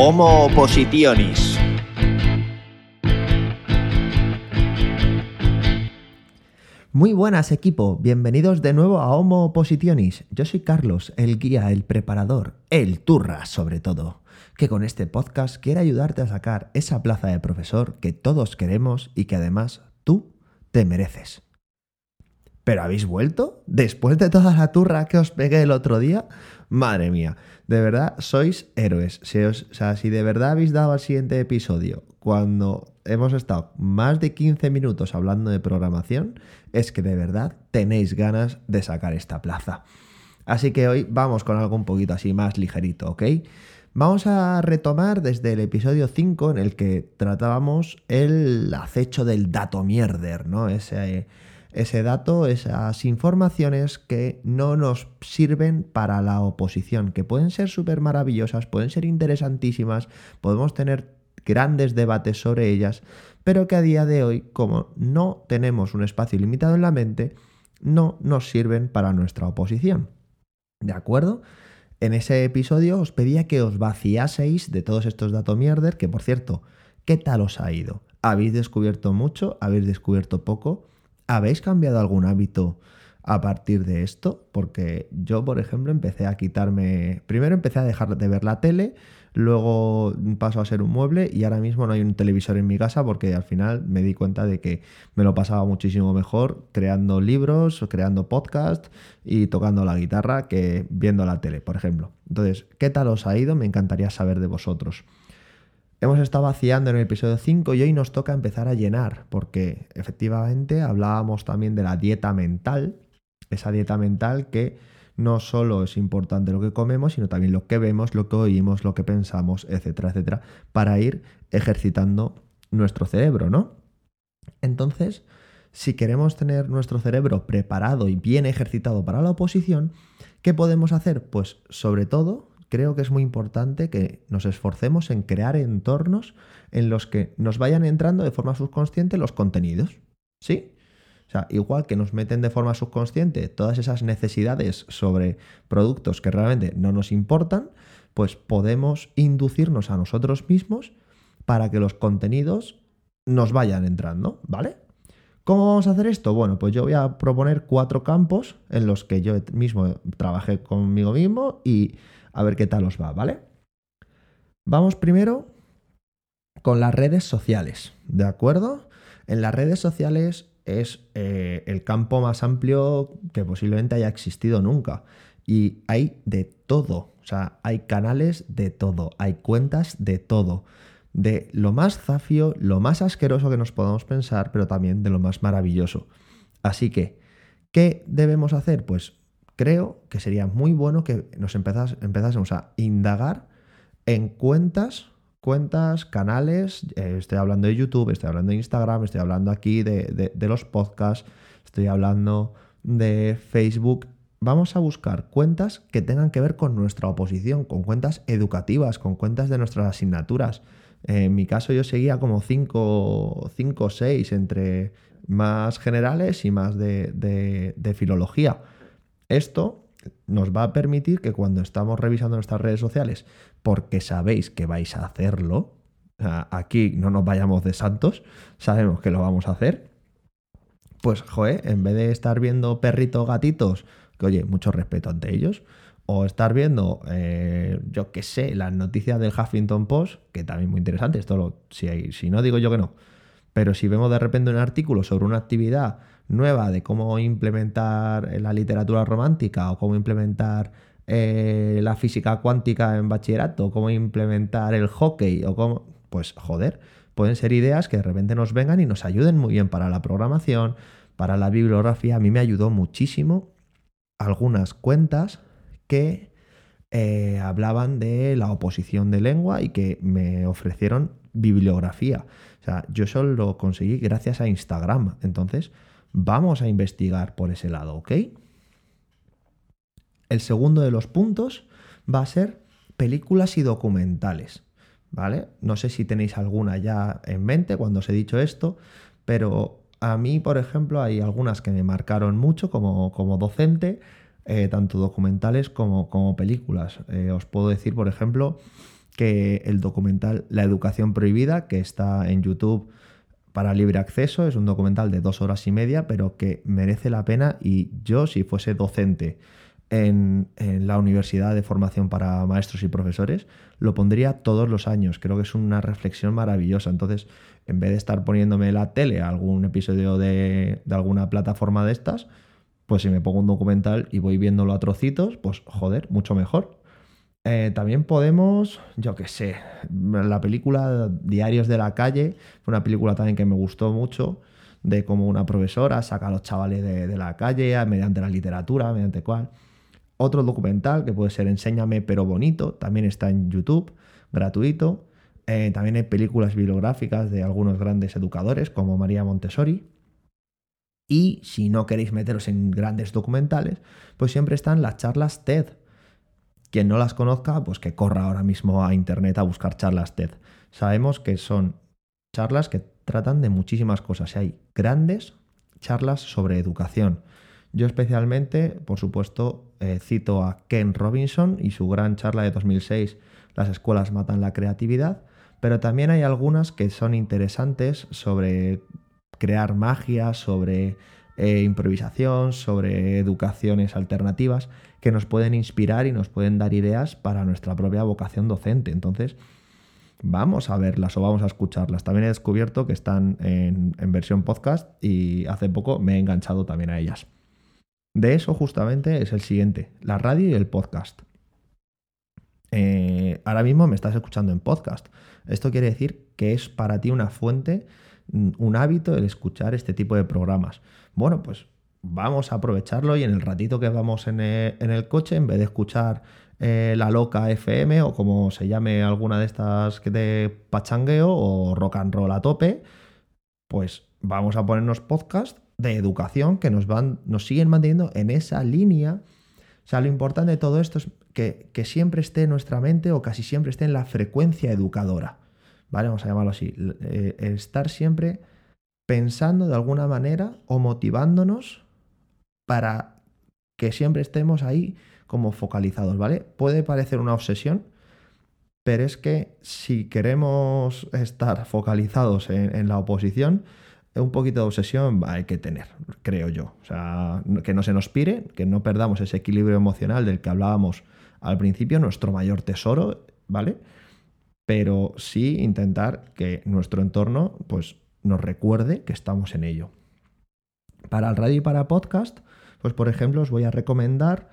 Homo Oppositionis. Muy buenas equipo, bienvenidos de nuevo a Homo Oppositionis. Yo soy Carlos, el guía, el preparador, el turra sobre todo, que con este podcast quiere ayudarte a sacar esa plaza de profesor que todos queremos y que además tú te mereces. ¿Pero habéis vuelto? ¿Después de toda la turra que os pegué el otro día? Madre mía, de verdad sois héroes. Si o sea, si de verdad habéis dado al siguiente episodio cuando hemos estado más de 15 minutos hablando de programación, es que de verdad tenéis ganas de sacar esta plaza. Así que hoy vamos con algo un poquito así más ligerito, ¿ok? Vamos a retomar desde el episodio 5 en el que tratábamos el acecho del dato mierder, ¿no? Ese ese dato, esas informaciones que no nos sirven para la oposición, que pueden ser súper maravillosas, pueden ser interesantísimas, podemos tener grandes debates sobre ellas, pero que a día de hoy, como no tenemos un espacio limitado en la mente, no nos sirven para nuestra oposición. ¿De acuerdo? En ese episodio os pedía que os vaciaseis de todos estos datos mierder, que por cierto, ¿qué tal os ha ido? ¿Habéis descubierto mucho? ¿Habéis descubierto poco? ¿Habéis cambiado algún hábito a partir de esto? Porque yo, por ejemplo, empecé a quitarme. Primero empecé a dejar de ver la tele, luego paso a ser un mueble y ahora mismo no hay un televisor en mi casa porque al final me di cuenta de que me lo pasaba muchísimo mejor creando libros, creando podcasts y tocando la guitarra que viendo la tele, por ejemplo. Entonces, ¿qué tal os ha ido? Me encantaría saber de vosotros. Hemos estado vaciando en el episodio 5 y hoy nos toca empezar a llenar, porque efectivamente hablábamos también de la dieta mental, esa dieta mental que no solo es importante lo que comemos, sino también lo que vemos, lo que oímos, lo que pensamos, etcétera, etcétera, para ir ejercitando nuestro cerebro, ¿no? Entonces, si queremos tener nuestro cerebro preparado y bien ejercitado para la oposición, ¿qué podemos hacer? Pues sobre todo creo que es muy importante que nos esforcemos en crear entornos en los que nos vayan entrando de forma subconsciente los contenidos. ¿Sí? O sea, igual que nos meten de forma subconsciente todas esas necesidades sobre productos que realmente no nos importan, pues podemos inducirnos a nosotros mismos para que los contenidos nos vayan entrando, ¿vale? ¿Cómo vamos a hacer esto? Bueno, pues yo voy a proponer cuatro campos en los que yo mismo trabajé conmigo mismo y a ver qué tal os va, ¿vale? Vamos primero con las redes sociales, ¿de acuerdo? En las redes sociales es eh, el campo más amplio que posiblemente haya existido nunca. Y hay de todo, o sea, hay canales de todo, hay cuentas de todo, de lo más zafio, lo más asqueroso que nos podamos pensar, pero también de lo más maravilloso. Así que, ¿qué debemos hacer? Pues creo que sería muy bueno que nos empezásemos a indagar en cuentas, cuentas, canales, eh, estoy hablando de YouTube, estoy hablando de Instagram, estoy hablando aquí de, de los podcasts, estoy hablando de Facebook. Vamos a buscar cuentas que tengan que ver con nuestra oposición, con cuentas educativas, con cuentas de nuestras asignaturas. En mi caso yo seguía como 5 o 6 entre más generales y más de, filología. Esto nos va a permitir que cuando estamos revisando nuestras redes sociales, porque sabéis que vais a hacerlo, aquí no nos vayamos de santos, sabemos que lo vamos a hacer, pues, joe, en vez de estar viendo perritos, gatitos, que oye, mucho respeto ante ellos, o estar viendo, eh, yo qué sé, las noticias del Huffington Post, que también muy interesante, esto lo, si, si no digo yo que no, pero si vemos de repente un artículo sobre una actividad nueva de cómo implementar la literatura romántica o cómo implementar eh, la física cuántica en bachillerato, o cómo implementar el hockey o cómo... Pues joder, pueden ser ideas que de repente nos vengan y nos ayuden muy bien para la programación, para la bibliografía. A mí me ayudó muchísimo algunas cuentas que eh, hablaban de la oposición de lengua y que me ofrecieron bibliografía. O sea, yo solo lo conseguí gracias a Instagram. Entonces, Vamos a investigar por ese lado, ¿ok? El segundo de los puntos va a ser películas y documentales, ¿vale? No sé si tenéis alguna ya en mente cuando os he dicho esto, pero a mí, por ejemplo, hay algunas que me marcaron mucho como, como docente, eh, tanto documentales como, como películas. Eh, os puedo decir, por ejemplo, que el documental La Educación Prohibida, que está en YouTube para libre acceso, es un documental de dos horas y media, pero que merece la pena y yo, si fuese docente en, la Universidad de Formación para Maestros y Profesores, lo pondría todos los años. Creo que es una reflexión maravillosa. Entonces, en vez de estar poniéndome la tele algún episodio de, de alguna plataforma de estas, pues si me pongo un documental y voy viéndolo a trocitos, pues joder, mucho mejor. Eh, también podemos, yo qué sé, la película Diarios de la Calle, fue una película también que me gustó mucho, de cómo una profesora saca a los chavales de, la calle mediante la literatura, mediante cual. Otro documental que puede ser Enséñame pero bonito, también está en YouTube, gratuito. Eh, también hay películas bibliográficas de algunos grandes educadores como María Montessori. Y si no queréis meteros en grandes documentales, pues siempre están las charlas TED. Quien no las conozca, pues que corra ahora mismo a internet a buscar charlas TED. Sabemos que son charlas que tratan de muchísimas cosas. Hay grandes charlas sobre educación, yo especialmente, por supuesto, eh, cito a Ken Robinson y su gran charla de 2006, Las escuelas matan la creatividad, pero también hay algunas que son interesantes sobre crear magia, sobre eh, improvisación, sobre educaciones alternativas, que nos pueden inspirar y nos pueden dar ideas para nuestra propia vocación docente. Entonces, vamos a verlas o vamos a escucharlas. También he descubierto que están en versión podcast y hace poco me he enganchado también a ellas. De eso justamente es el siguiente, la radio y el podcast. Eh, ahora mismo me estás escuchando en podcast. Esto quiere decir que es para ti una fuente, un hábito el escuchar este tipo de programas. Bueno, pues vamos a aprovecharlo y en el ratito que vamos en el, coche, en vez de escuchar eh, la loca FM o como se llame alguna de estas de pachangueo o rock and roll a tope, pues vamos a ponernos podcast de educación que nos van, nos siguen manteniendo en esa línea. O sea, lo importante de todo esto es que, siempre esté en nuestra mente o casi siempre esté en la frecuencia educadora. ¿Vale? Vamos a llamarlo así. Eh, estar siempre pensando de alguna manera o motivándonos para que siempre estemos ahí como focalizados, ¿vale? Puede parecer una obsesión, pero es que si queremos estar focalizados en la oposición, un poquito de obsesión hay que tener, creo yo. O sea, que no se nos pire, que no perdamos ese equilibrio emocional del que hablábamos al principio, nuestro mayor tesoro, ¿vale? Pero sí intentar que nuestro entorno pues, nos recuerde que estamos en ello. Para el radio y para podcast, pues por ejemplo os voy a recomendar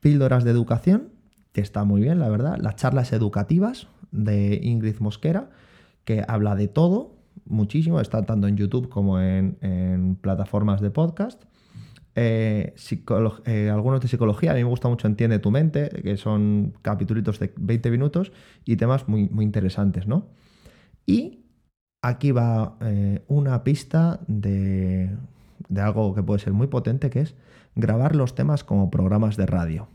Píldoras de Educación, que está muy bien, la verdad, las charlas educativas de Ingrid Mosquera, que habla de todo, muchísimo, está tanto en YouTube como en, plataformas de podcast. Eh, eh, algunos de psicología, a mí me gusta mucho Entiende tu mente, que son capítulos de 20 minutos y temas muy, muy interesantes, ¿no? Y aquí va eh, una pista de, de, algo que puede ser muy potente, que es grabar los temas como programas de radio.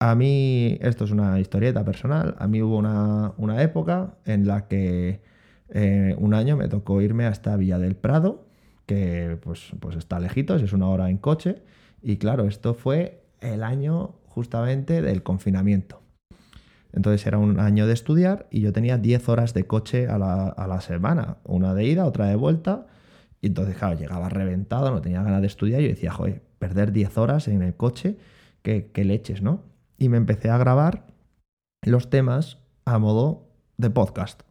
A mí, esto es una historieta personal, a mí hubo una, una época en la que eh, un año me tocó irme hasta Villa del Prado, que pues, pues está lejitos, es una hora en coche. Y claro, esto fue el año justamente del confinamiento. Entonces era un año de estudiar y yo tenía 10 horas de coche a la, semana, una de ida, otra de vuelta. Y entonces, claro, llegaba reventado, no tenía ganas de estudiar. Y yo decía, joder, perder 10 horas en el coche, qué, qué leches, ¿no? Y me empecé a grabar los temas a modo de podcast.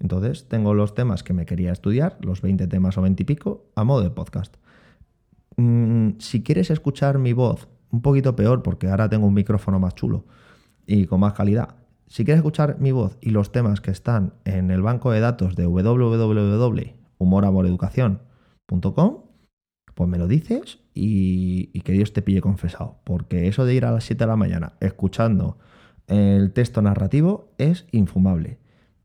Entonces tengo los temas que me quería estudiar, los 20 temas o 20 y pico, a modo de podcast. Mm, si quieres escuchar mi voz un poquito peor, porque ahora tengo un micrófono más chulo y con más calidad, si quieres escuchar mi voz y los temas que están en el banco de datos de www.humoramoreducación.com, pues me lo dices y, y, que Dios te pille confesado. Porque eso de ir a las 7 de la mañana escuchando el texto narrativo es infumable.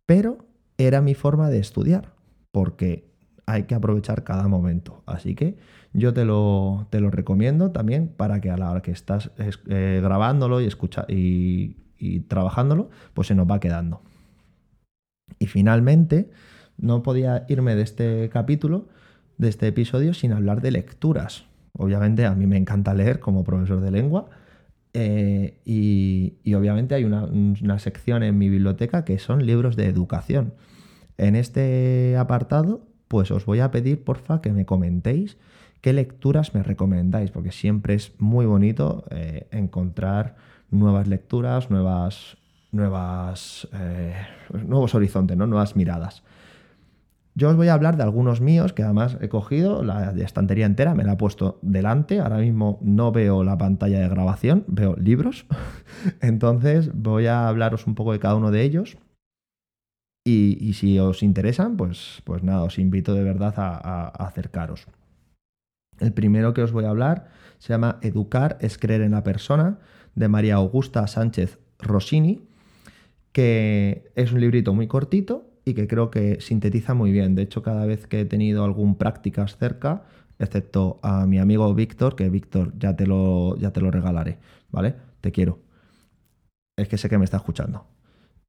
Pero era mi forma de estudiar, porque hay que aprovechar cada momento. Así que yo te lo, te lo recomiendo también para que a la hora que estás eh, grabándolo y, escucha, y, y trabajándolo, pues se nos va quedando. Y finalmente, no podía irme de este capítulo, de este episodio, sin hablar de lecturas. Obviamente a mí me encanta leer como profesor de lengua Eh, y, obviamente hay una, una, sección en mi biblioteca que son libros de educación. En este apartado, pues os voy a pedir, porfa, que me comentéis qué lecturas me recomendáis, porque siempre es muy bonito eh, encontrar nuevas lecturas, nuevas, nuevas, eh, nuevos horizontes, ¿no? nuevas miradas. Yo os voy a hablar de algunos míos que además he cogido, la estantería entera me la he puesto delante, ahora mismo no veo la pantalla de grabación, veo libros, entonces voy a hablaros un poco de cada uno de ellos. Y, si os interesan, pues, pues nada, os invito de verdad a acercaros. El primero que os voy a hablar se llama Educar es creer en la persona, de María Augusta Sánchez Rossini, que es un librito muy cortito y que creo que sintetiza muy bien. De hecho, cada vez que he tenido algún prácticas cerca, excepto a mi amigo Víctor, que Víctor ya te lo, ya te lo regalaré, ¿vale? Te quiero. Es que sé que me está escuchando.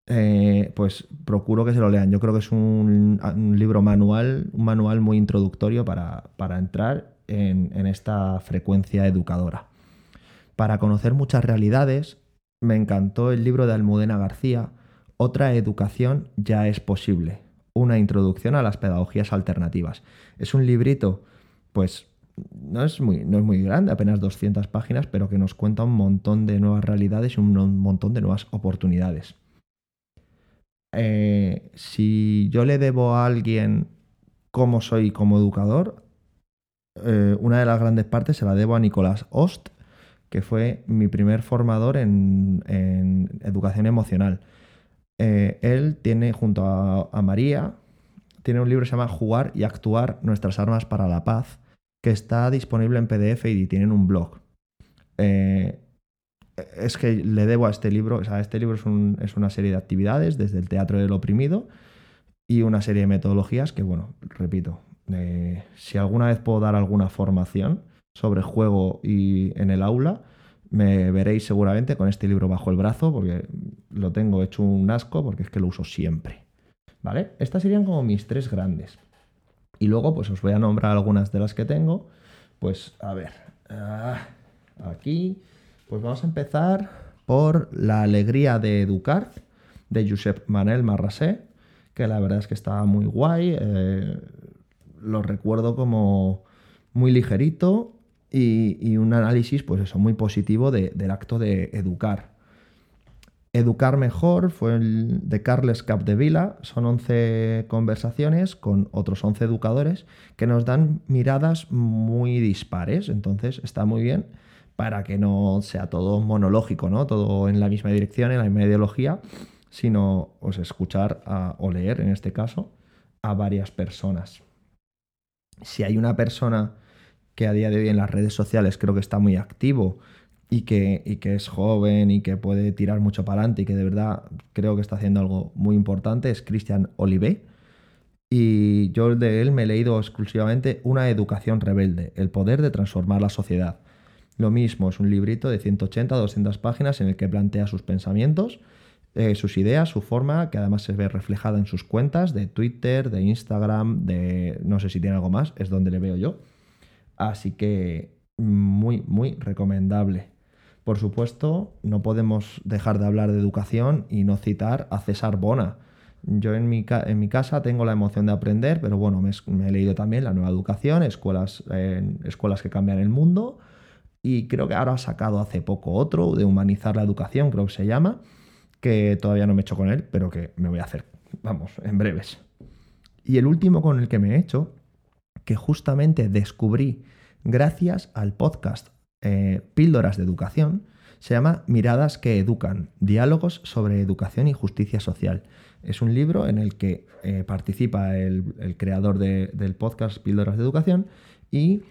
Eh, pues procuro que se lo lean. Yo creo que es un, libro manual, un manual muy introductorio para, entrar en esta frecuencia educadora. Para conocer muchas realidades, me encantó el libro de Almudena García, Otra educación ya es posible, una introducción a las pedagogías alternativas. Es un librito, pues no es muy, no es muy grande, apenas 200 páginas, pero que nos cuenta un montón de nuevas realidades y un montón de nuevas oportunidades. Eh, si yo le debo a alguien cómo soy como educador, eh, una de las grandes partes se la debo a Nicolás Ost, que fue mi primer formador en, educación emocional. Eh, él tiene, junto a, María, tiene un libro que se llama Jugar y Actuar, Nuestras Armas para la Paz, que está disponible en PDF y tienen un blog. Eh, es que le debo a este libro, o sea, este libro es, una serie de actividades desde el teatro del oprimido y una serie de metodologías que, bueno, repito, eh, si alguna vez puedo dar alguna formación, sobre juego y en el aula, me veréis seguramente con este libro bajo el brazo, porque lo tengo hecho un asco, porque es que lo uso siempre. ¿Vale? Estas serían como mis tres grandes. Y luego, pues os voy a nombrar algunas de las que tengo. Pues, a ver, ah, aquí, pues vamos a empezar por La alegría de educar, de Josep Manel Marrasé, que la verdad es que está muy guay. Eh, lo recuerdo como muy ligerito y, un análisis, pues eso, muy positivo del acto de educar. Educar mejor fue el de Carles Capdevila, son 11 conversaciones con otros 11 educadores que nos dan miradas muy dispares, entonces está muy bien para que no sea todo monológico, ¿no? Todo en la misma dirección, en la misma ideología, sino pues, escuchar o leer, en este caso, a varias personas. Si hay una persona que a día de hoy en las redes sociales creo que está muy activo y que, que es joven y que puede tirar mucho para adelante y que de verdad creo que está haciendo algo muy importante, es Cristian Olivé. Y yo de él me he leído exclusivamente Una educación rebelde, el poder de transformar la sociedad. Lo mismo, es un librito de 180 200 páginas en el que plantea sus pensamientos, eh, sus ideas, su forma, que además se ve reflejada en sus cuentas de Twitter, de Instagram, de no sé si tiene algo más, es donde le veo yo. Así que muy, muy recomendable. Por supuesto, no podemos dejar de hablar de educación y no citar a César Bona. Yo en mi, en mi casa tengo la emoción de aprender, pero bueno, me, he leído también La Nueva Educación, escuelas, escuelas que cambian el mundo, y creo que ahora ha sacado hace poco otro, de Humanizar la Educación, creo que se llama, que todavía no me he hecho con él, pero que me voy a hacer, vamos, en breves. Y el último con el que me he hecho que justamente descubrí gracias al podcast eh, Píldoras de Educación. Se llama Miradas que Educan, Diálogos sobre Educación y Justicia Social. Es un libro en el que eh, participa el, creador del podcast Píldoras de Educación y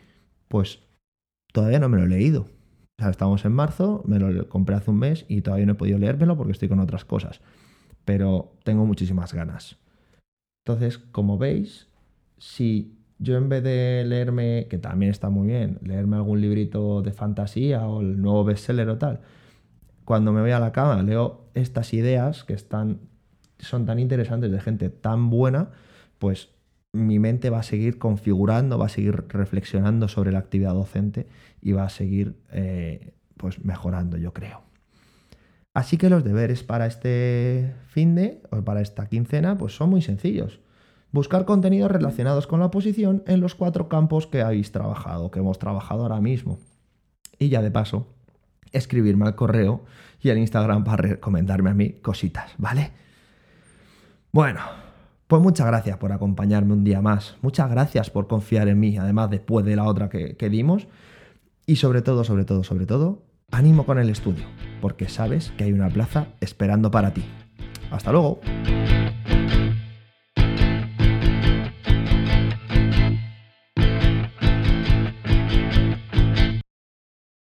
pues todavía no me lo he leído. O sea, estamos en marzo, me lo compré hace un mes y todavía no he podido leérmelo porque estoy con otras cosas. Pero tengo muchísimas ganas. Entonces, como veis, si yo en vez de leerme, que también está muy bien, leerme algún librito de fantasía o el nuevo bestseller o tal, cuando me voy a la cama leo estas ideas que están, son tan interesantes de gente tan buena, pues mi mente va a seguir configurando, va a seguir reflexionando sobre la actividad docente y va a seguir eh, pues mejorando, yo creo. Así que los deberes para este fin de, o para esta quincena, pues son muy sencillos. Buscar contenidos relacionados con la oposición en los cuatro campos que habéis trabajado, que hemos trabajado ahora mismo. Y ya de paso, escribirme al correo y al Instagram para recomendarme a mí cositas, ¿vale? Bueno, pues muchas gracias por acompañarme un día más. Muchas gracias por confiar en mí, además después de la otra que, que dimos. Y sobre todo, sobre todo, sobre todo, ánimo con el estudio, porque sabes que hay una plaza esperando para ti. Hasta luego.